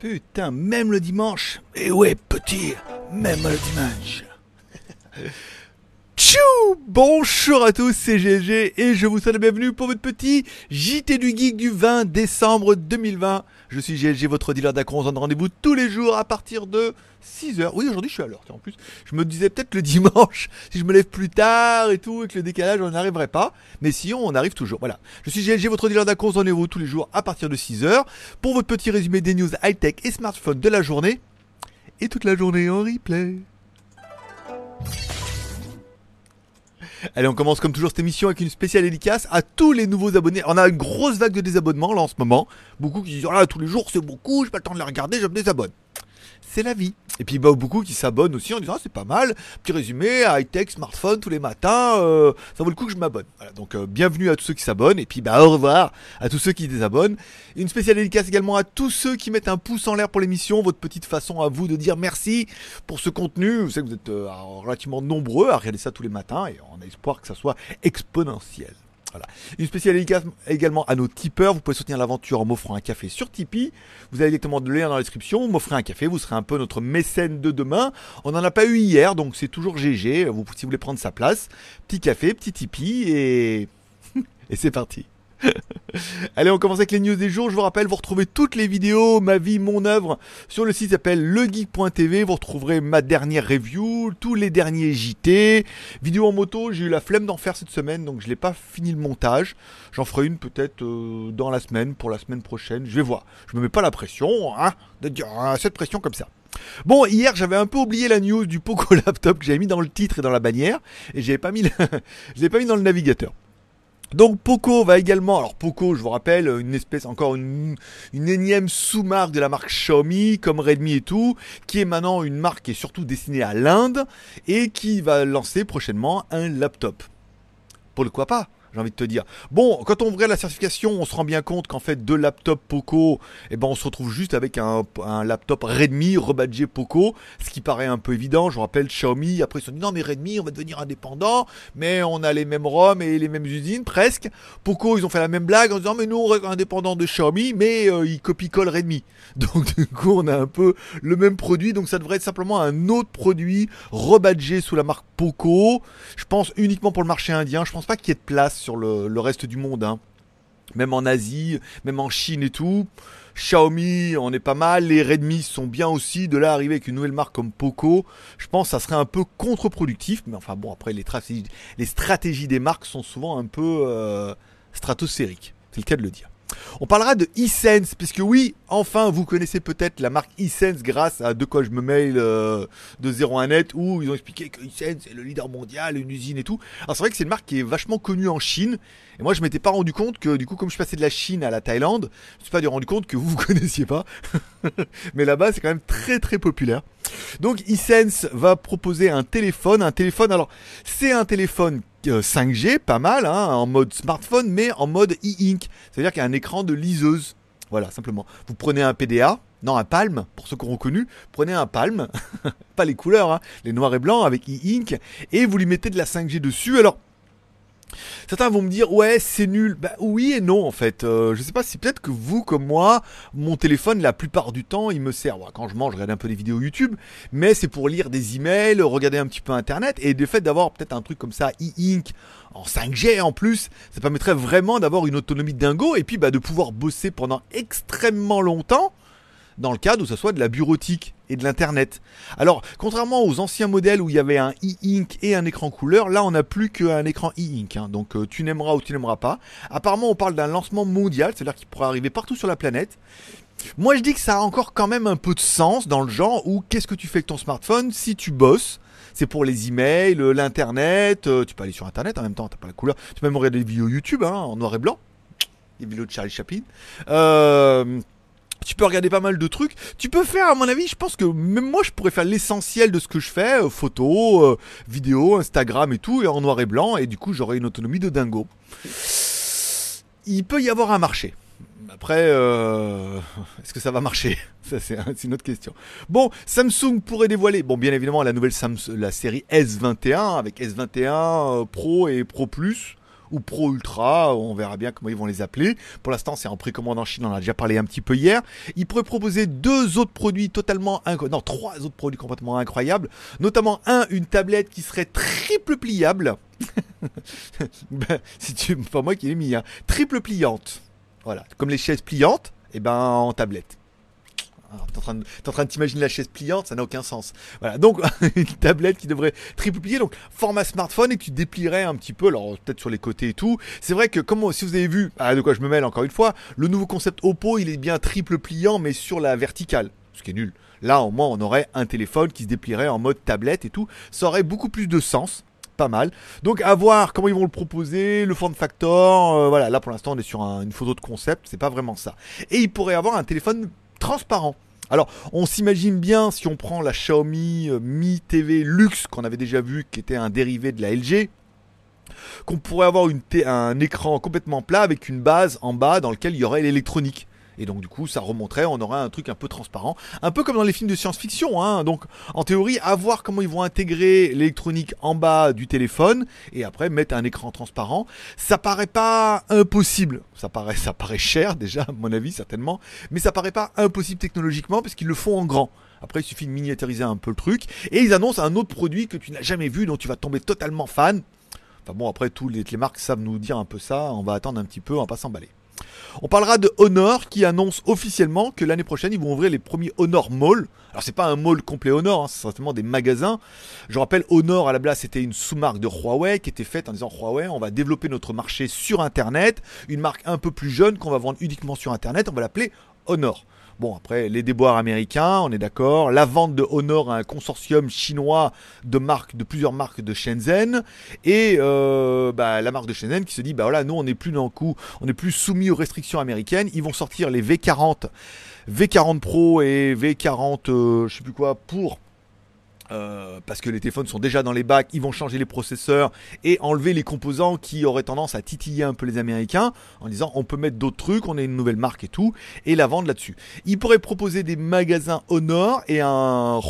Putain, même le dimanche. Et ouais, petit, même le dimanche. Tchou Bonjour à tous, c'est GG et je vous souhaite la bienvenue pour votre petit JT du Geek du 20 décembre 2020. Je suis GLG, votre dealer d'accro. On se donne rendez-vous tous les jours à partir de 6h. Oui, aujourd'hui je suis à l'heure. En plus, je me disais peut-être le dimanche, si je me lève plus tard et tout, avec le décalage, on n'arriverait pas. Mais sinon, on arrive toujours. Voilà. Je suis GLG, votre dealer d'accro. On se donne rendez-vous tous les jours à partir de 6h pour votre petit résumé des news high-tech et smartphone de la journée. Et toute la journée en replay. Allez, on commence comme toujours cette émission avec une spéciale dédicace à tous les nouveaux abonnés. On a une grosse vague de désabonnements là en ce moment. Beaucoup qui disent oh là tous les jours c'est beaucoup, j'ai pas le temps de les regarder, je me désabonne. C'est la vie. Et puis bah, beaucoup qui s'abonnent aussi en disant ah, c'est pas mal, petit résumé, high-tech, smartphone tous les matins, euh, ça vaut le coup que je m'abonne. Donc euh, bienvenue à tous ceux qui s'abonnent et puis bah au revoir à tous ceux qui désabonnent. Une spéciale dédicace également à tous ceux qui mettent un pouce en l'air pour l'émission, votre petite façon à vous de dire merci pour ce contenu. Vous savez que vous êtes euh, relativement nombreux à regarder ça tous les matins et on a espoir que ça soit exponentiel. Voilà. Une spéciale également à nos tipeurs. Vous pouvez soutenir l'aventure en m'offrant un café sur Tipeee. Vous avez directement le lien dans la description. Vous m'offrez un café. Vous serez un peu notre mécène de demain. On n'en a pas eu hier, donc c'est toujours GG. Vous, si vous voulez prendre sa place, petit café, petit Tipeee et c'est parti. Allez, on commence avec les news des jours. Je vous rappelle, vous retrouvez toutes les vidéos, ma vie, mon œuvre, sur le site qui s'appelle legeek.tv. Vous retrouverez ma dernière review, tous les derniers JT, vidéo en moto. J'ai eu la flemme d'en faire cette semaine, donc je n'ai pas fini le montage. J'en ferai une peut-être euh, dans la semaine, pour la semaine prochaine. Je vais voir. Je me mets pas la pression, hein, de hein, cette pression comme ça. Bon, hier j'avais un peu oublié la news du Poco Laptop que j'avais mis dans le titre et dans la bannière, et j'avais pas mis, pas mis dans le navigateur. Donc Poco va également, alors Poco, je vous rappelle, une espèce encore une, énième sous-marque de la marque Xiaomi, comme Redmi et tout, qui est maintenant une marque qui est surtout destinée à l'Inde et qui va lancer prochainement un laptop. Pourquoi pas j'ai envie de te dire. Bon, quand on regarde la certification, on se rend bien compte qu'en fait, deux laptops Poco, eh ben, on se retrouve juste avec un, laptop Redmi rebadgé Poco, ce qui paraît un peu évident. Je vous rappelle Xiaomi, après ils se sont dit non mais Redmi, on va devenir indépendant, mais on a les mêmes ROM et les mêmes usines presque. Poco, ils ont fait la même blague en disant mais nous on reste indépendant de Xiaomi, mais euh, ils copient-collent Redmi. Donc du coup, on a un peu le même produit, donc ça devrait être simplement un autre produit rebadgé sous la marque Poco. Je pense uniquement pour le marché indien. Je pense pas qu'il y ait de place sur le, reste du monde. Hein. Même en Asie, même en Chine et tout. Xiaomi, on est pas mal. Les Redmi sont bien aussi. De là arriver avec une nouvelle marque comme Poco, je pense que ça serait un peu contre-productif. Mais enfin bon, après les stratégies, les stratégies des marques sont souvent un peu euh, stratosphériques. C'est le cas de le dire. On parlera de eSense, puisque oui, enfin, vous connaissez peut-être la marque eSense grâce à De quoi je me mail euh, de 01net, où ils ont expliqué que eSense est le leader mondial, une usine et tout. Alors c'est vrai que c'est une marque qui est vachement connue en Chine, et moi je m'étais pas rendu compte que du coup, comme je passais de la Chine à la Thaïlande, je me suis pas rendu compte que vous vous connaissiez pas. Mais là-bas, c'est quand même très très populaire. Donc eSense va proposer un téléphone, un téléphone, alors c'est un téléphone 5G, pas mal, hein, en mode smartphone, mais en mode e-ink. C'est-à-dire qu'il y a un écran de liseuse. Voilà, simplement. Vous prenez un PDA, non, un palme, pour ceux qui ont reconnu, prenez un palme, pas les couleurs, hein, les noirs et blancs avec e-ink, et vous lui mettez de la 5G dessus. Alors, Certains vont me dire ouais c'est nul. Bah oui et non en fait. Euh, je sais pas si peut-être que vous comme moi, mon téléphone la plupart du temps il me sert. quand je mange, je regarde un peu des vidéos YouTube, mais c'est pour lire des emails, regarder un petit peu Internet et de fait d'avoir peut-être un truc comme ça e-ink en 5G en plus, ça permettrait vraiment d'avoir une autonomie dingo et puis bah, de pouvoir bosser pendant extrêmement longtemps dans le cadre où ça soit de la bureautique et de l'internet. Alors, contrairement aux anciens modèles où il y avait un e-ink et un écran couleur, là on n'a plus qu'un écran e-ink. Hein. donc euh, tu n'aimeras ou tu n'aimeras pas. Apparemment, on parle d'un lancement mondial, c'est-à-dire qu'il pourra arriver partout sur la planète. Moi, je dis que ça a encore quand même un peu de sens dans le genre où qu'est-ce que tu fais avec ton smartphone si tu bosses? C'est pour les emails, l'internet, euh, tu peux aller sur internet en même temps, t'as pas la couleur, tu peux même regarder des vidéos YouTube hein, en noir et blanc, des vidéos de Charlie Chaplin. Euh, tu peux regarder pas mal de trucs. Tu peux faire, à mon avis, je pense que même moi, je pourrais faire l'essentiel de ce que je fais, euh, photos, euh, vidéos, Instagram et tout, et en noir et blanc, et du coup, j'aurai une autonomie de dingo. Il peut y avoir un marché. Après, euh, est-ce que ça va marcher? Ça, c'est une autre question. Bon, Samsung pourrait dévoiler, bon, bien évidemment, la nouvelle Samsung, la série S21 avec S21 Pro et Pro Plus ou Pro Ultra, on verra bien comment ils vont les appeler. Pour l'instant, c'est en précommande en Chine, on en a déjà parlé un petit peu hier. Ils pourraient proposer deux autres produits totalement incroyables, non, trois autres produits complètement incroyables, notamment un, une tablette qui serait triple pliable. ben, si tu, pas moi qui l'ai mis, hein. triple pliante. Voilà, comme les chaises pliantes, et eh ben en tablette. T'es en train de, en train de t'imaginer la chaise pliante, ça n'a aucun sens. Voilà, donc une tablette qui devrait triple plier, donc format smartphone et que tu déplierais un petit peu, alors peut-être sur les côtés et tout. C'est vrai que comme si vous avez vu, ah, de quoi je me mêle encore une fois, le nouveau concept Oppo, il est bien triple pliant mais sur la verticale, ce qui est nul. Là, au moins, on aurait un téléphone qui se déplierait en mode tablette et tout. Ça aurait beaucoup plus de sens pas mal. Donc à voir comment ils vont le proposer, le form factor. Euh, voilà, là pour l'instant on est sur une photo de concept, c'est pas vraiment ça. Et il pourrait avoir un téléphone transparent. Alors, on s'imagine bien si on prend la Xiaomi euh, Mi TV Luxe qu'on avait déjà vu, qui était un dérivé de la LG, qu'on pourrait avoir un écran complètement plat avec une base en bas dans lequel il y aurait l'électronique. Et donc du coup, ça remonterait, on aurait un truc un peu transparent, un peu comme dans les films de science-fiction. Hein. Donc en théorie, à voir comment ils vont intégrer l'électronique en bas du téléphone et après mettre un écran transparent. Ça paraît pas impossible. Ça paraît, ça paraît cher déjà, à mon avis certainement, mais ça paraît pas impossible technologiquement parce qu'ils le font en grand. Après, il suffit de miniaturiser un peu le truc. Et ils annoncent un autre produit que tu n'as jamais vu, dont tu vas tomber totalement fan. Enfin bon, après, tous les, les marques savent nous dire un peu ça. On va attendre un petit peu, on va pas s'emballer. On parlera de Honor qui annonce officiellement que l'année prochaine ils vont ouvrir les premiers Honor Mall. Alors c'est pas un mall complet Honor, hein, c'est certainement des magasins. Je rappelle Honor à la base c'était une sous-marque de Huawei qui était faite en disant Huawei on va développer notre marché sur internet, une marque un peu plus jeune qu'on va vendre uniquement sur internet, on va l'appeler Honor. Bon, après, les déboires américains, on est d'accord. La vente de Honor à un consortium chinois de marques, de plusieurs marques de Shenzhen. Et euh, bah, la marque de Shenzhen qui se dit, bah voilà, nous, on n'est plus dans le coup, on n'est plus soumis aux restrictions américaines. Ils vont sortir les V40, V40 Pro et V40, euh, je sais plus quoi, pour euh, parce que les téléphones sont déjà dans les bacs, ils vont changer les processeurs et enlever les composants qui auraient tendance à titiller un peu les Américains en disant on peut mettre d'autres trucs, on est une nouvelle marque et tout, et la vendre là-dessus. Ils pourraient proposer des magasins Honor et un,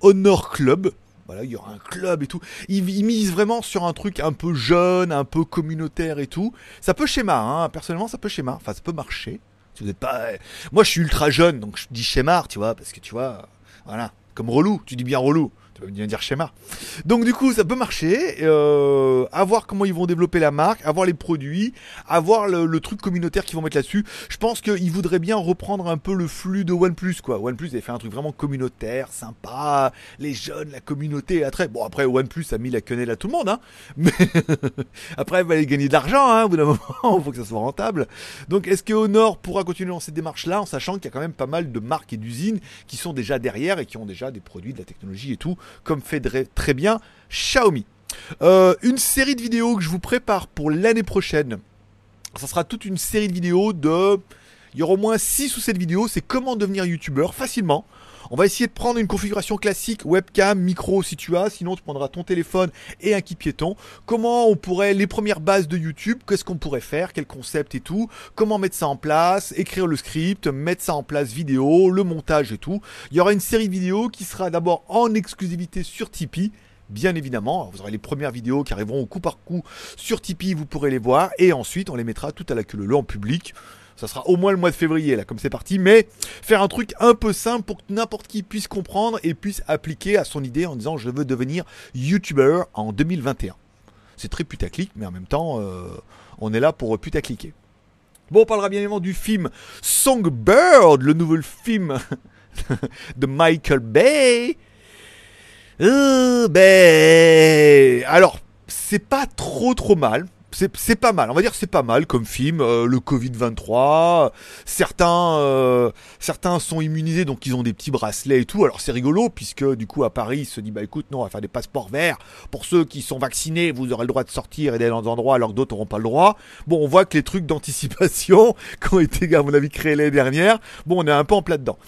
Honor Club. Voilà, il y aura un club et tout. Ils, misent vraiment sur un truc un peu jeune, un peu communautaire et tout. Ça peut schéma, hein. personnellement ça peut schéma, enfin ça peut marcher. Vous pas... Moi je suis ultra jeune, donc je dis schéma, tu vois, parce que tu vois, voilà, comme relou, tu dis bien relou tu vas dire schéma. Donc du coup, ça peut marcher. Euh, à voir comment ils vont développer la marque, à voir les produits, à voir le, truc communautaire qu'ils vont mettre là-dessus. Je pense qu'ils voudraient bien reprendre un peu le flux de OnePlus, quoi. OnePlus avait fait un truc vraiment communautaire, sympa, les jeunes, la communauté, très. Bon après, OnePlus a mis la quenelle à tout le monde, hein. Mais après, il aller gagner de l'argent, hein. Au bout d'un moment, il faut que ça soit rentable. Donc, est-ce que Honor pourra continuer dans cette démarche-là, en sachant qu'il y a quand même pas mal de marques et d'usines qui sont déjà derrière et qui ont déjà des produits, de la technologie et tout comme fait très bien Xiaomi. Euh, une série de vidéos que je vous prépare pour l'année prochaine. Ça sera toute une série de vidéos de... Il y aura au moins 6 ou 7 vidéos, c'est comment devenir youtubeur facilement. On va essayer de prendre une configuration classique, webcam, micro si tu as, sinon tu prendras ton téléphone et un kit piéton. Comment on pourrait, les premières bases de YouTube, qu'est-ce qu'on pourrait faire, quel concept et tout, comment mettre ça en place, écrire le script, mettre ça en place vidéo, le montage et tout. Il y aura une série de vidéos qui sera d'abord en exclusivité sur Tipeee bien évidemment. Vous aurez les premières vidéos qui arriveront au coup par coup sur Tipeee, vous pourrez les voir. Et ensuite, on les mettra tout à la queue en public ça sera au moins le mois de février là comme c'est parti, mais faire un truc un peu simple pour que n'importe qui puisse comprendre et puisse appliquer à son idée en disant je veux devenir YouTuber en 2021. C'est très putaclic, mais en même temps, euh, on est là pour putacliquer. Bon, on parlera bien évidemment du film Songbird, le nouveau film de Michael Bay. Euh, ben, alors, c'est pas trop trop mal c'est pas mal. On va dire c'est pas mal comme film. Euh, le Covid 23. Certains euh, certains sont immunisés donc ils ont des petits bracelets et tout. Alors c'est rigolo puisque du coup à Paris il se dit bah écoute non on va faire des passeports verts pour ceux qui sont vaccinés. Vous aurez le droit de sortir et d'aller dans des endroits alors que d'autres n'auront pas le droit. Bon on voit que les trucs d'anticipation qui ont été à mon avis créés l'année dernière. Bon on est un peu en plat dedans.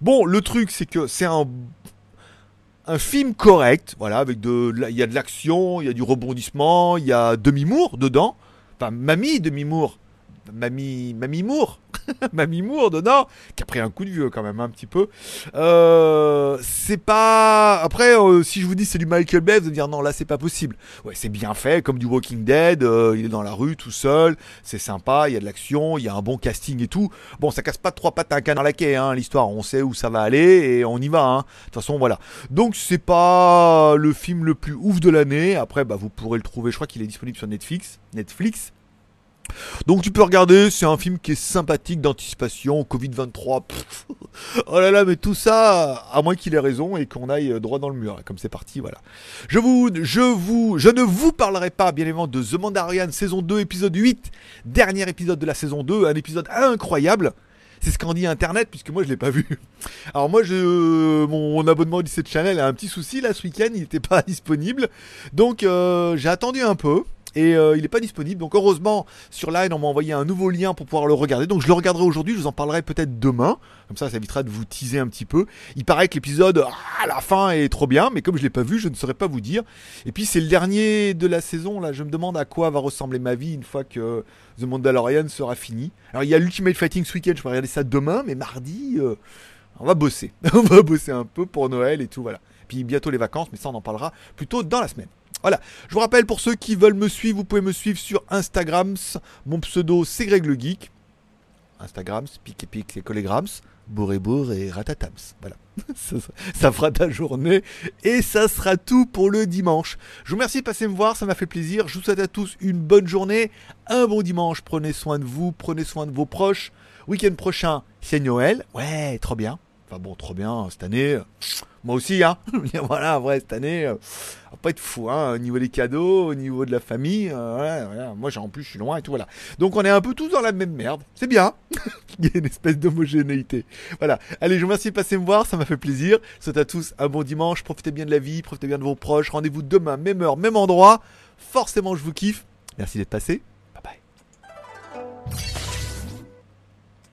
Bon le truc c'est que c'est un un film correct, voilà, avec de, il y a de l'action, il y a du rebondissement, il y a Demi Moore dedans, enfin Mamie Demi Moore, Mamie, Mamie Moore. Mamie Moore dedans, qui a pris un coup de vieux quand même un petit peu. Euh, c'est pas. Après, euh, si je vous dis c'est du Michael Bay, vous allez dire non, là c'est pas possible. Ouais, c'est bien fait, comme du Walking Dead. euh, il est dans la rue tout seul, c'est sympa, il y a de l'action, il y a un bon casting et tout. Bon, ça casse pas trois pattes à un canard laquais, hein, l'histoire. On sait où ça va aller et on y va. Hein. De toute façon, voilà. Donc c'est pas le film le plus ouf de l'année. Après, bah vous pourrez le trouver. Je crois qu'il est disponible sur Netflix. Netflix. Donc tu peux regarder, c'est un film qui est sympathique d'anticipation, Covid-23. pff, Oh là là, mais tout ça, à moins qu'il ait raison et qu'on aille droit dans le mur. Comme c'est parti, voilà. Je vous, je vous, je ne vous parlerai pas, bien évidemment, de The Mandalorian saison 2, épisode 8. Dernier épisode de la saison 2, un épisode incroyable. C'est ce qu'en dit Internet, puisque moi je l'ai pas vu. Alors moi, je, mon abonnement du 7 Channel a un petit souci là ce week-end, il n'était pas disponible. Donc euh, j'ai attendu un peu. Et euh, il n'est pas disponible. Donc heureusement, sur Line, on m'a envoyé un nouveau lien pour pouvoir le regarder. Donc je le regarderai aujourd'hui, je vous en parlerai peut-être demain. Comme ça, ça évitera de vous teaser un petit peu. Il paraît que l'épisode, ah, à la fin, est trop bien. Mais comme je l'ai pas vu, je ne saurais pas vous dire. Et puis c'est le dernier de la saison. Là, je me demande à quoi va ressembler ma vie une fois que The Mandalorian sera fini. Alors il y a l'Ultimate Fighting ce week-end, je vais regarder ça demain. Mais mardi... euh, on va bosser. on va bosser un peu pour Noël et tout, voilà. Puis bientôt les vacances, mais ça on en parlera plutôt dans la semaine. Voilà. Je vous rappelle pour ceux qui veulent me suivre, vous pouvez me suivre sur Instagram. Mon pseudo c'est Greg le Geek. Instagram, pic et pic, c'est Collegrams, bourre et ratatams. Voilà. ça fera ta journée et ça sera tout pour le dimanche. Je vous remercie de passer me voir, ça m'a fait plaisir. Je vous souhaite à tous une bonne journée, un bon dimanche. Prenez soin de vous, prenez soin de vos proches. Week-end prochain, c'est Noël. Ouais, trop bien. Enfin bon, trop bien, cette année. Moi aussi, hein. voilà, vrai, cette année, euh, va pas être fou, hein. Au niveau des cadeaux, au niveau de la famille, euh, voilà. Moi, en plus, je suis loin et tout, voilà. Donc, on est un peu tous dans la même merde. C'est bien. Il y a une espèce d'homogénéité. Voilà. Allez, je vous remercie de passer me voir, ça m'a fait plaisir. Souhaite à tous un bon dimanche. Profitez bien de la vie, profitez bien de vos proches. Rendez-vous demain, même heure, même endroit. Forcément, je vous kiffe. Merci d'être passé.